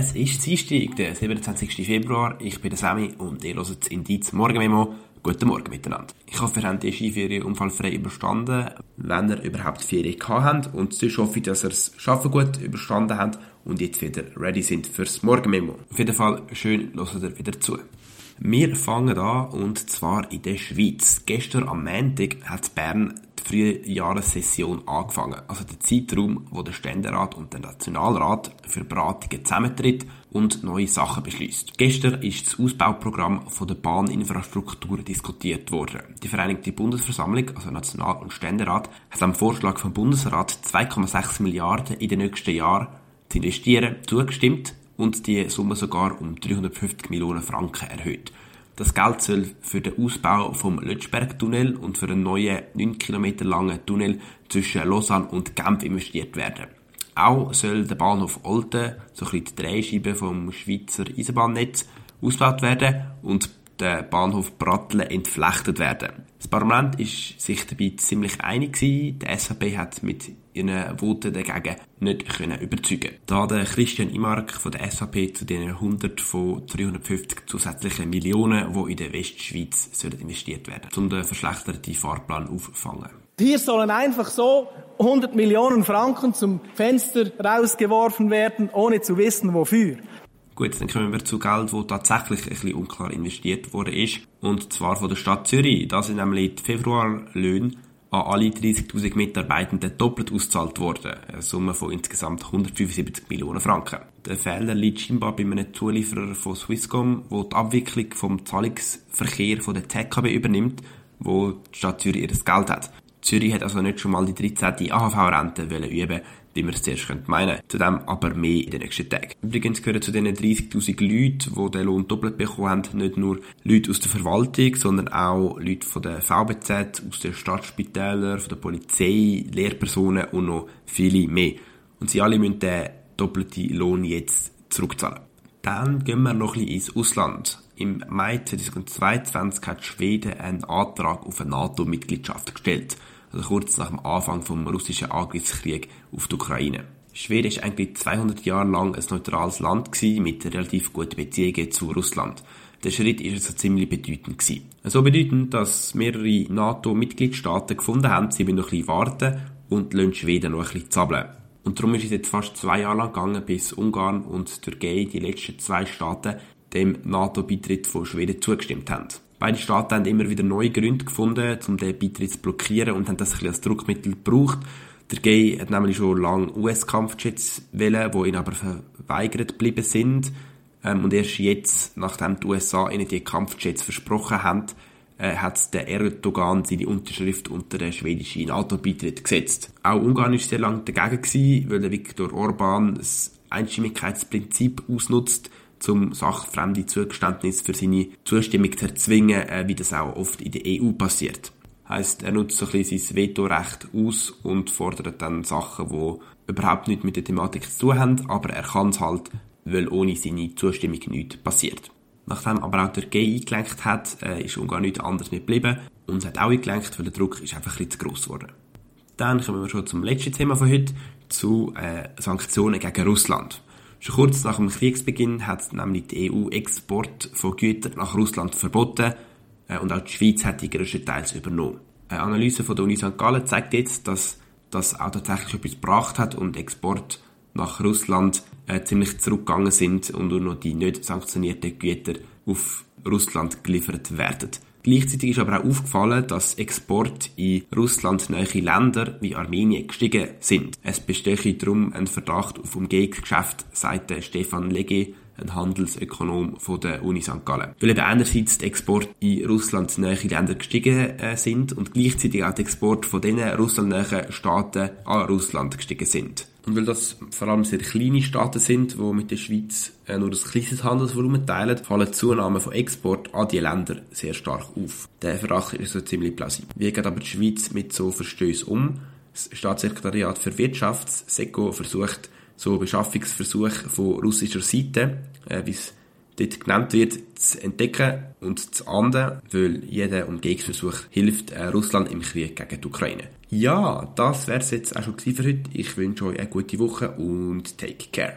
Es ist Dienstag, der 27. Februar. Ich bin der Sammy und ihr hört das Indiz Morgenmemo. Guten Morgen miteinander. Ich hoffe, ihr habt die Skiferien unfallfrei überstanden, wenn ihr überhaupt Ferien gehabt habt. Und sonst hoffe ich, dass ihr das Schaffen gut überstanden habt und jetzt wieder ready sind fürs Morgenmemo. Auf jeden Fall schön, hört ihr wieder zu. Wir fangen an, und zwar in der Schweiz. Gestern am Montag hat Bern die frühe angefangen. Also der Zeitraum, wo der Ständerat und der Nationalrat für Beratungen zusammentritt und neue Sachen beschließt. Gestern ist das Ausbauprogramm von der Bahninfrastruktur diskutiert worden. Die Vereinigte Bundesversammlung, also National- und Ständerat, hat am Vorschlag vom Bundesrat 2,6 Milliarden in den nächsten Jahren zu investieren zugestimmt und die Summe sogar um 350 Millionen Franken erhöht. Das Geld soll für den Ausbau vom Lötschberg-Tunnel und für einen neuen 9 Kilometer langen Tunnel zwischen Lausanne und Genf investiert werden. Auch soll der Bahnhof Olten, so ein bisschen die Drehscheibe vom Schweizer Eisenbahnnetz, ausgebaut werden und der Bahnhof Brattle entflechtet werden. Das Parlament ist sich dabei ziemlich einig. Der SVP hat mit ihren Voten dagegen nicht können überzeugen. Da der Christian Imark von der SVP zu den 100 von 350 zusätzlichen Millionen, die in der Westschweiz sollen investiert werden, um den verschlechterten Fahrplan auffangen. Hier sollen einfach so 100 Millionen Franken zum Fenster rausgeworfen werden, ohne zu wissen wofür. Gut, dann kommen wir zu Geld, das tatsächlich ein bisschen unklar investiert worden ist. Und zwar von der Stadt Zürich. Da sind nämlich die Februarlöhne an alle 30.000 Mitarbeitenden doppelt ausgezahlt worden. Eine Summe von insgesamt 175 Millionen Franken. Der Fehler liegt scheinbar bei einem Zulieferer von Swisscom, der die Abwicklung vom Zahlungsverkehr von der TKB übernimmt, wo die Stadt Zürich ihr Geld hat. Zürich hat also nicht schon mal die 13. AHV-Rente üben wie man es zuerst meinen könnte. Zudem aber mehr in den nächsten Tagen. Übrigens gehören zu diesen 30.000 Leuten, die den Lohn doppelt bekommen haben, nicht nur Leute aus der Verwaltung, sondern auch Leute von der VBZ, aus den Stadtspitälern, von der Polizei, Lehrpersonen und noch viele mehr. Und sie alle müssen den doppelten Lohn jetzt zurückzahlen. Dann gehen wir noch ein bisschen ins Ausland. Im Mai 2022 hat Schweden einen Antrag auf eine NATO-Mitgliedschaft gestellt also kurz nach dem Anfang vom russischen Angriffskrieg auf die Ukraine. Schweden ist eigentlich 200 Jahre lang ein neutrales Land mit relativ guten Beziehungen zu Russland. Der Schritt ist also ziemlich bedeutend. So bedeutend, dass mehrere NATO-Mitgliedstaaten gefunden haben, sie müssen noch ein bisschen warten und lassen Schweden noch ein bisschen zappeln. Und darum ist es jetzt fast zwei Jahre lang gegangen, bis Ungarn und Türkei, die letzten zwei Staaten, dem NATO-Beitritt von Schweden zugestimmt haben. Beide Staaten haben immer wieder neue Gründe gefunden, um den Beitritt zu blockieren und haben das ein bisschen als Druckmittel gebraucht. Der Gay hat nämlich schon lange US-Kampfjets wählen, die ihnen aber verweigert geblieben sind. Ähm, und erst jetzt, nachdem die USA ihnen die Kampfjets versprochen haben, äh, hat der Erdogan seine Unterschrift unter den schwedischen NATO-Beitritt gesetzt. Auch Ungarn war sehr lange dagegen weil Viktor Orban das Einstimmigkeitsprinzip ausnutzt zum sachfremde Zugeständnis für seine Zustimmung zu erzwingen, äh, wie das auch oft in der EU passiert. Heißt, er nutzt ein bisschen sein Vetorecht aus und fordert dann Sachen, die überhaupt nichts mit der Thematik zu tun haben, aber er kann es halt, weil ohne seine Zustimmung nichts passiert. Nachdem aber auch der G eingelenkt hat, äh, ist Ungarn nichts anderes mehr geblieben und hat auch eingelenkt, weil der Druck ist einfach ein bisschen zu gross geworden. Dann kommen wir schon zum letzten Thema von heute, zu äh, Sanktionen gegen Russland. Schon kurz nach dem Kriegsbeginn hat nämlich die EU Export von Gütern nach Russland verboten äh, und auch die Schweiz hat die grösstenteils übernommen. Eine Analyse von der Uni St. Gallen zeigt jetzt, dass das auch tatsächlich etwas gebracht hat und Export nach Russland äh, ziemlich zurückgegangen sind und nur noch die nicht sanktionierten Güter auf Russland geliefert werden. Gleichzeitig ist aber auch aufgefallen, dass Export in Russland nahe Länder wie Armenien gestiegen sind. Es bestehe darum ein Verdacht auf Umgehungsgeschäft, sagt Stefan Lege, ein Handelsökonom von der Uni St. Gallen. Weil eben einerseits die Export in Russland nahe Länder gestiegen äh, sind und gleichzeitig auch die Export von diesen russlandnahen Staaten an Russland gestiegen sind. Und weil das vor allem sehr kleine Staaten sind, die mit der Schweiz äh, nur ein kleines Handelsvolumen teilen, fallen die Zunahmen von Export an die Länder sehr stark auf. Der Verdacht ist so ziemlich plausibel. Wie geht aber die Schweiz mit so Verstößen um? Das Staatssekretariat für Wirtschaft, SECO, versucht so Beschaffungsversuche von russischer Seite, äh, wie es dort genannt wird, zu entdecken und zu ahnden, weil jeder Umgehungsversuch hilft äh, Russland im Krieg gegen die Ukraine. Ja, das wäre es jetzt auch schon für heute. Ich wünsche euch eine gute Woche und take care.